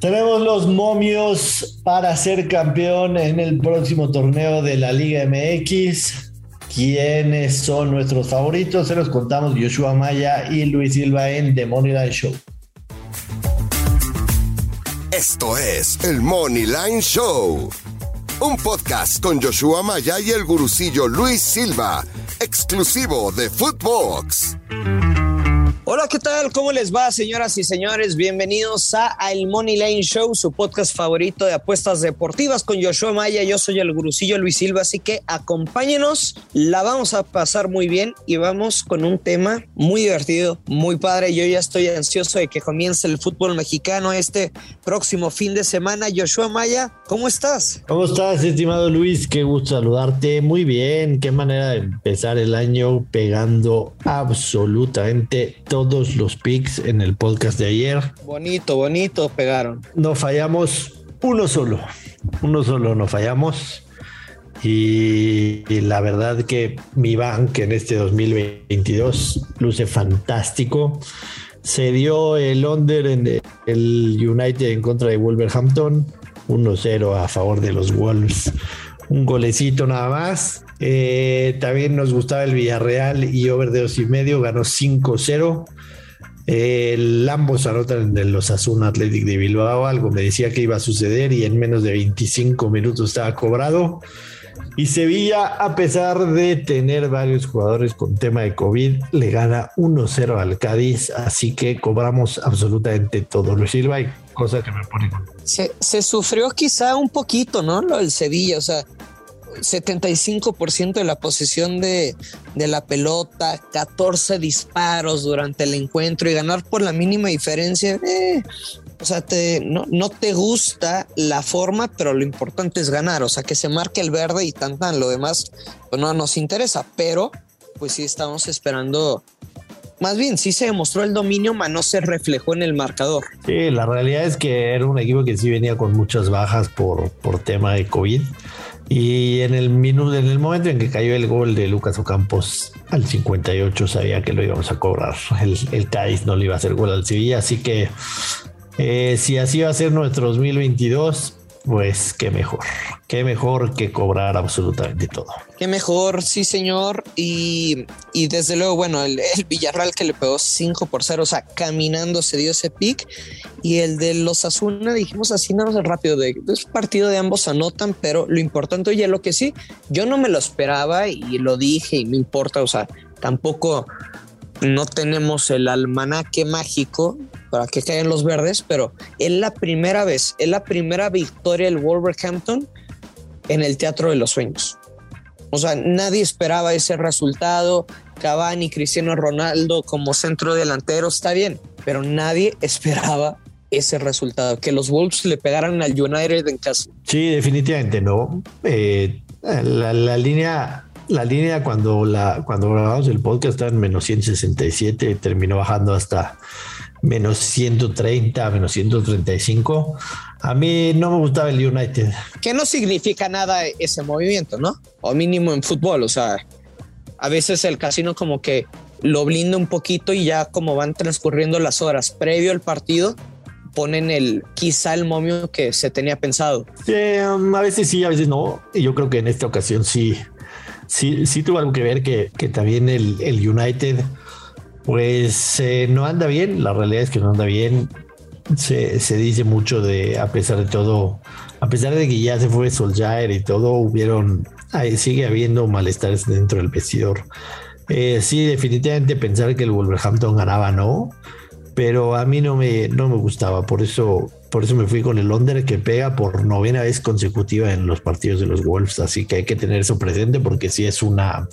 Tenemos los momios para ser campeón en el próximo torneo de la Liga MX. ¿Quiénes son nuestros favoritos? Se los contamos Joshua Maya y Luis Silva en The Money Line Show. Esto es el Money Line Show, un podcast con Joshua Maya y el gurucillo Luis Silva, exclusivo de Footbox. ¿Qué tal? ¿Cómo les va, señoras y señores? Bienvenidos a El Money Lane Show, su podcast favorito de apuestas deportivas con Joshua Maya. Yo soy el gurucillo Luis Silva, así que acompáñenos. La vamos a pasar muy bien y vamos con un tema muy divertido, muy padre. Yo ya estoy ansioso de que comience el fútbol mexicano este próximo fin de semana. Joshua Maya, ¿cómo estás? ¿Cómo estás, estimado Luis? Qué gusto saludarte. Muy bien, qué manera de empezar el año pegando absolutamente todo los picks en el podcast de ayer. Bonito, bonito, pegaron. No fallamos uno solo, uno solo no fallamos. Y, la verdad que mi bank en este 2022 luce fantástico. Se dio el under en el United en contra de Wolverhampton, 1-0 a favor de los Wolves. Un golecito nada más. Eh, también nos gustaba el Villarreal y over de dos y medio, ganó 5-0. El ambos anotan de los Asuna Athletic de Bilbao. Algo me decía que iba a suceder y en menos de 25 minutos estaba cobrado. Y Sevilla, a pesar de tener varios jugadores con tema de COVID, le gana 1-0 al Cádiz. Así que cobramos absolutamente todo. Luis Silva, cosa que me pone se, se sufrió quizá un poquito, ¿no? Lo del Sevilla. O sea, 75% de la posesión de, la pelota, 14 disparos durante el encuentro y ganar por la mínima diferencia. Eh, o sea, te, no, no, te gusta la forma, pero lo importante es ganar. O sea, que se marque el verde y tan tan. Lo demás pues no nos interesa, pero pues sí estamos esperando. Más bien, sí se demostró el dominio, pero no se reflejó en el marcador. Sí, la realidad es que era un equipo que sí venía con muchas bajas por, por tema de COVID. Y en el minuto, en el momento en que cayó el gol de Lucas Ocampos al 58, sabía que lo íbamos a cobrar. El, el Cádiz no le iba a hacer gol al Sevilla, así que eh, si así va a ser nuestro 2022, pues qué mejor, qué mejor que cobrar absolutamente todo. Qué mejor, sí señor. Y, desde luego, bueno, el, Villarreal que le pegó 5 por 0, o sea, caminando se dio ese pick. Y el de los Asuna, dijimos así, nada más rápido, de, es partido de ambos anotan, pero lo importante, oye, lo que sí, yo no me lo esperaba y lo dije y no importa, o sea, tampoco no tenemos el almanaque mágico para que caigan los verdes, pero es la primera vez, es la primera victoria del Wolverhampton en el Teatro de los Sueños. O sea, nadie esperaba ese resultado. Cavani, Cristiano Ronaldo como centro delantero, está bien, pero nadie esperaba ese resultado, que los Wolves le pegaran al United en casa. Sí, definitivamente no. Eh, la, línea la línea cuando cuando grabamos el podcast estaba en menos 167 terminó bajando hasta menos 130, menos 135. A mí no me gustaba el United. Que no significa nada ese movimiento, ¿no? O mínimo en fútbol, o sea, a veces el casino como que lo blinda un poquito y ya como van transcurriendo las horas previo al partido, ponen el quizá el momio que se tenía pensado. Sí, um, a veces sí, a veces no. Y yo creo que en esta ocasión sí, sí, sí tuvo algo que ver que, que también el, el United pues eh, no anda bien, la realidad es que no anda bien. Se, dice mucho de, a pesar de todo, a pesar de que ya se fue Solskjaer y todo, hubieron, sigue habiendo malestares dentro del vestidor. Eh, sí, definitivamente pensar que el Wolverhampton ganaba, no, pero a mí no me, no me gustaba, por eso, por eso me fui con el Londres que pega por novena vez consecutiva en los partidos de los Wolves, así que hay que tener eso presente porque sí es una,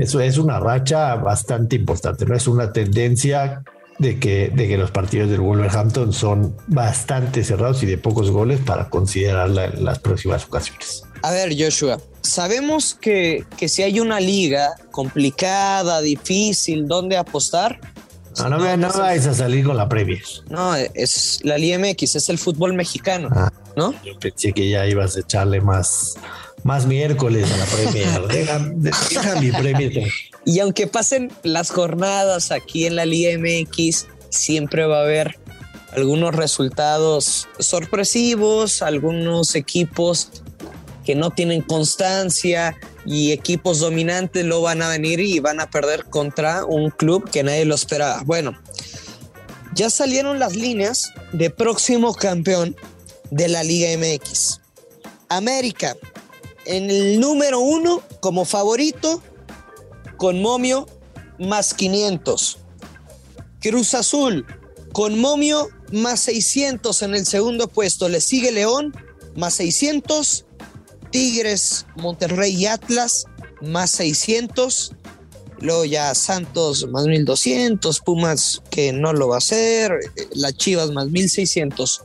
eso es una racha bastante importante, ¿no? Es una tendencia de que, de que los partidos del Wolverhampton son bastante cerrados y de pocos goles para considerarla en las próximas ocasiones. A ver, Joshua, sabemos que, que si hay una liga complicada, difícil, donde apostar, no, no, me, no vais a salir con la Premier. No, es la Liga MX, es el fútbol mexicano, ah, ¿no? Yo pensé que ya ibas a echarle más, más miércoles a la Premier. deja, mi Premier. Y aunque pasen las jornadas aquí en la Liga MX, siempre va a haber algunos resultados sorpresivos, algunos equipos que no tienen constancia y equipos dominantes lo van a venir y van a perder contra un club que nadie lo esperaba. Bueno, ya salieron las líneas de próximo campeón de la Liga MX. América, en el número uno como favorito, con momio más 500. Cruz Azul, con momio más 600 en el segundo puesto. Le sigue León, más 600. Tigres, Monterrey y Atlas, más 600. Luego ya Santos más 1200, Pumas que no lo va a hacer, las Chivas más 1600.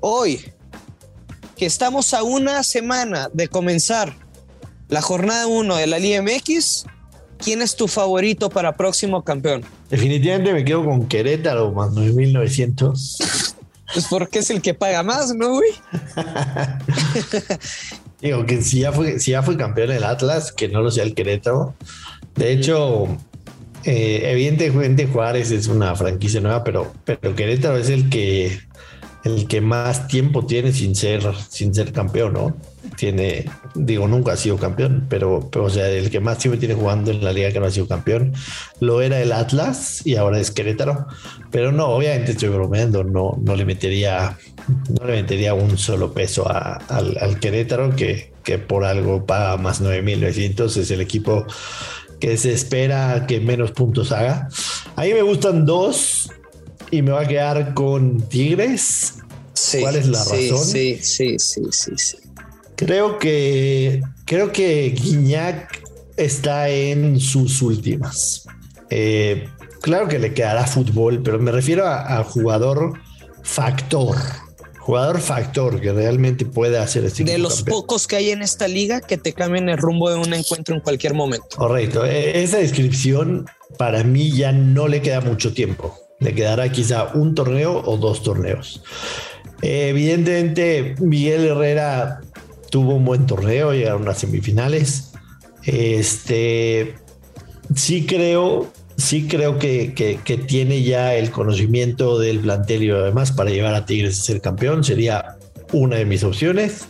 Hoy, que estamos a una semana de comenzar la jornada 1 de la Liga MX, ¿quién es tu favorito para próximo campeón? Definitivamente me quedo con Querétaro más 9900. Pues porque es el que paga más, ¿no, güey? Digo que si ya fue, si ya fue campeón el Atlas, que no lo sea el Querétaro. De hecho, eh, evidentemente Juárez es una franquicia nueva, pero, pero Querétaro es el que el que más tiempo tiene sin ser, sin ser campeón, ¿no? Tiene, digo, nunca ha sido campeón, pero, pero, o sea, el que más tiempo tiene jugando en la liga que no ha sido campeón, lo era el Atlas y ahora es Querétaro. Pero no, obviamente estoy bromeando, no, no le metería, no le metería un solo peso al, al, Querétaro, que, que por algo paga más 9.900, es el equipo que se espera que menos puntos haga. A mí me gustan dos, y me va a quedar con Tigres. ¿Cuál es la razón? Sí, sí, sí, sí, sí. Creo que creo que Guiñac está en sus últimas. Eh, claro que le quedará fútbol, pero me refiero a, jugador factor. Jugador factor que realmente puede hacer este De los pocos que hay en esta liga que te cambien el rumbo de un encuentro en cualquier momento. Correcto. E, esa descripción para mí ya no le queda mucho tiempo. Le quedará quizá un torneo o dos torneos. evidentemente, Miguel Herrera tuvo un buen torneo, llegaron a semifinales. Este sí creo, sí creo que, que, tiene ya el conocimiento del plantel y además para llevar a Tigres a ser campeón. Sería una de mis opciones.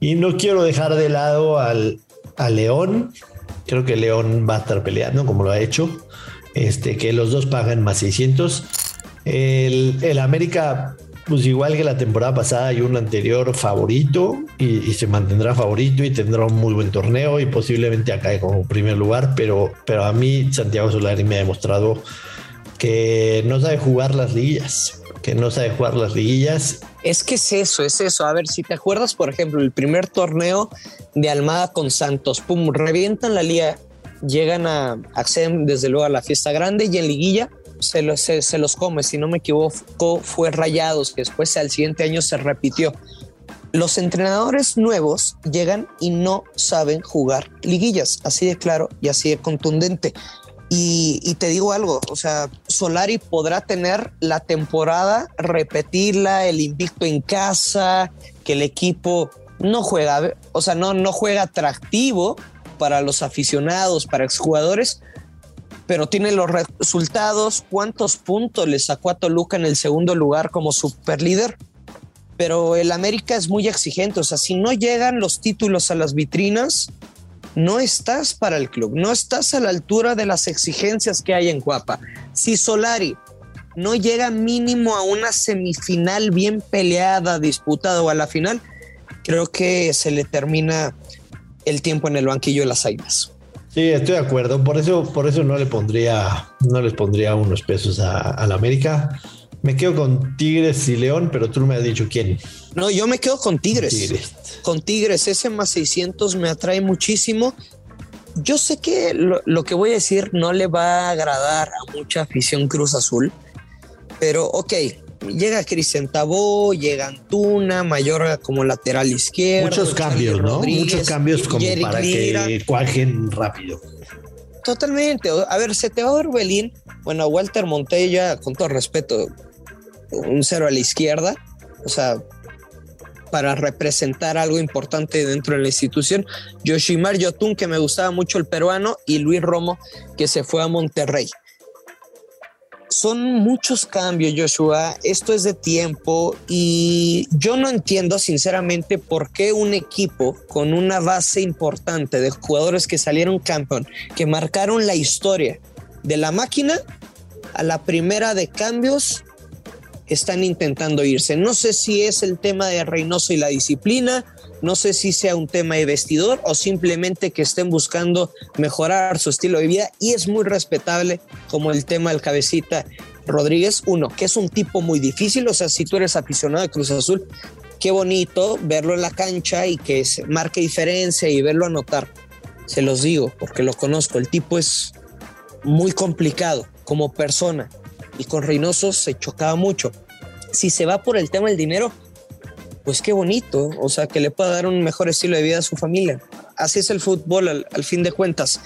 Y no quiero dejar de lado al, a León. Creo que León va a estar peleando como lo ha hecho este, que los dos pagan más 600. El, América, pues igual que la temporada pasada y un anterior favorito y, se mantendrá favorito y tendrá un muy buen torneo y posiblemente acá como primer lugar, pero, pero a mí Santiago Solari me ha demostrado que no sabe jugar las liguillas, que no sabe jugar las liguillas. Es que es eso, es eso. A ver, si te acuerdas, por ejemplo, el primer torneo de Almada con Santos, pum, revientan la liga llegan a acceden desde luego a la fiesta grande y en liguilla se los, se, los come, si no me equivoco, fue Rayados, que después al siguiente año se repitió. Los entrenadores nuevos llegan y no saben jugar liguillas, así de claro y así de contundente. Y, y, te digo algo, o sea, Solari podrá tener la temporada, repetirla, el invicto en casa, que el equipo no juega, o sea, no, no juega atractivo, para los aficionados, para exjugadores, pero tiene los resultados, cuántos puntos le sacó a Toluca en el segundo lugar como super líder. Pero el América es muy exigente, o sea, si no llegan los títulos a las vitrinas, no estás para el club, no estás a la altura de las exigencias que hay en Cuapa. Si Solari no llega mínimo a una semifinal bien peleada, disputada o a la final, creo que se le termina el tiempo en el banquillo de las Águilas. Sí, estoy de acuerdo. Por eso, por eso no le pondría, no les pondría unos pesos a, la América. Me quedo con Tigres y León, pero tú me has dicho quién. No, yo me quedo con Tigres. Con Tigres, ese más 600 me atrae muchísimo. Yo sé que lo, lo, que voy a decir no le va a agradar a mucha afición Cruz Azul, pero ok, llega Cristian Tabó, llega Antuna, Mayorga como lateral izquierdo. Muchos cambios, ¿no? Muchos cambios como para que cuajen rápido. Totalmente. A ver, se te va a Orbelín. Bueno, Walter Montella, con todo respeto, un cero a la izquierda. O sea, para representar algo importante dentro de la institución. Yoshimar Yotun, que me gustaba mucho el peruano, y Luis Romo, que se fue a Monterrey son muchos cambios, Joshua. Esto es de tiempo y yo no entiendo sinceramente por qué un equipo con una base importante de jugadores que salieron campeón, que marcaron la historia de la máquina, a la primera de cambios están intentando irse. No sé si es el tema de Reynoso y la disciplina, no sé si sea un tema de vestidor o simplemente que estén buscando mejorar su estilo de vida y es muy respetable como el tema del cabecita Rodríguez, uno, que es un tipo muy difícil, o sea, si tú eres aficionado de Cruz Azul, qué bonito verlo en la cancha y que se marque diferencia y verlo anotar. Se los digo porque lo conozco, el tipo es muy complicado como persona y con Reynoso se chocaba mucho. Si se va por el tema del dinero, pues qué bonito, o sea, que le pueda dar un mejor estilo de vida a su familia. Así es el fútbol al, fin de cuentas.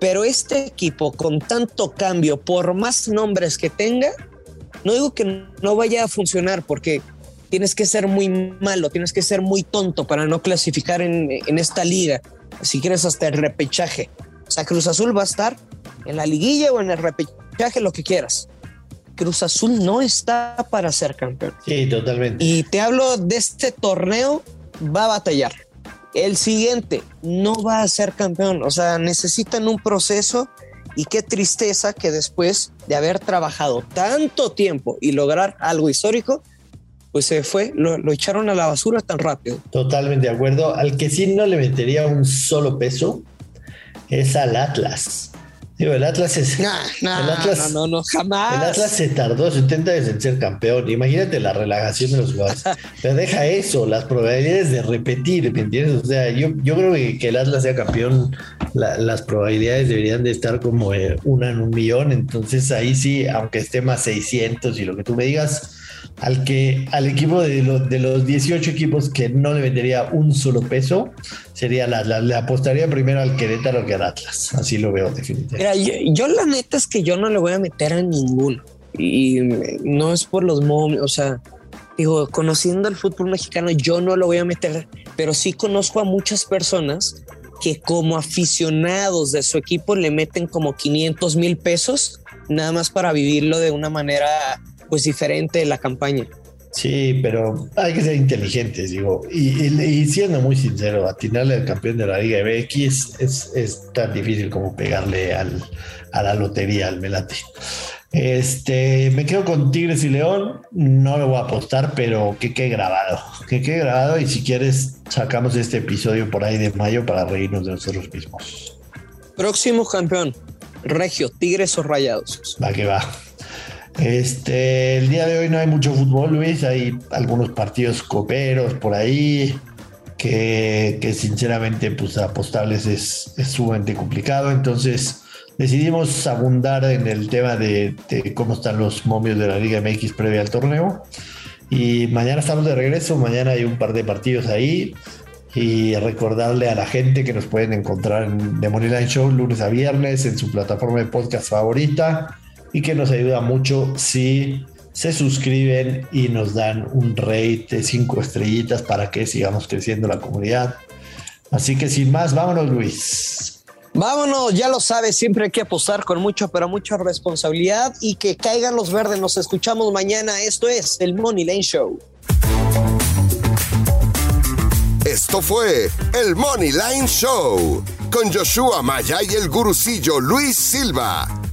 Pero este equipo con tanto cambio, por más nombres que tenga, no digo que no vaya a funcionar porque tienes que ser muy malo, tienes que ser muy tonto para no clasificar en, en esta liga. Si quieres hasta el repechaje. O sea, Cruz Azul va a estar en la liguilla o en el repechaje, lo que quieras. Cruz Azul no está para ser campeón. Sí, totalmente. Y te hablo de este torneo, va a batallar. El siguiente no va a ser campeón, o sea, necesitan un proceso y qué tristeza que después de haber trabajado tanto tiempo y lograr algo histórico, pues se fue, lo, lo, echaron a la basura tan rápido. Totalmente de acuerdo. Al que sí no le metería un solo peso es al Atlas. Digo, el Atlas es. el Atlas, no, no, jamás. El Atlas se tardó 70 años en ser campeón. Imagínate la relajación de los jugadores. Pero deja eso, las probabilidades de repetir, ¿me entiendes? O sea, yo, yo creo que, el Atlas sea campeón, las probabilidades deberían de estar como eh, una en un millón. Entonces ahí sí, aunque esté más 600 y lo que tú me digas, al que al equipo de, de los 18 equipos que no le vendería un solo peso sería la, le apostaría primero al Querétaro que al Atlas. Así lo veo definitivamente. Mira, yo, la neta es que yo no le voy a meter a ninguno. Y no es por los momios o sea digo conociendo el fútbol mexicano yo no lo voy a meter pero sí conozco a muchas personas que como aficionados de su equipo le meten como 500 mil pesos nada más para vivirlo de una manera pues diferente la campaña. Sí, pero hay que ser inteligentes, digo. Y, siendo muy sincero, atinarle al campeón de la Liga MX es, es tan difícil como pegarle al, a la lotería, al Melate. Este, me quedo con Tigres y León. No lo voy a apostar, pero que quede grabado. Que quede grabado. Y si quieres, sacamos este episodio por ahí de mayo para reírnos de nosotros mismos. Próximo campeón: Regio, Tigres o Rayados. Va que va. Este, el día de hoy no hay mucho fútbol, Luis. Hay algunos partidos coperos por ahí que, sinceramente, pues apostables es, sumamente complicado. Entonces, decidimos abundar en el tema de, cómo están los momios de la Liga MX previa al torneo. Y mañana estamos de regreso. Mañana hay un par de partidos ahí. Y recordarle a la gente que nos pueden encontrar en The Moneyline Show lunes a viernes en su plataforma de podcast favorita y que nos ayuda mucho si se suscriben y nos dan un rate de cinco estrellitas para que sigamos creciendo la comunidad. Así que sin más, vámonos Luis. Vámonos, ya lo sabes, siempre hay que apostar con mucho, pero mucha responsabilidad y que caigan los verdes. Nos escuchamos mañana. Esto es el Money Lane Show. Esto fue el Money Line Show con Joshua Maya y el gurucillo Luis Silva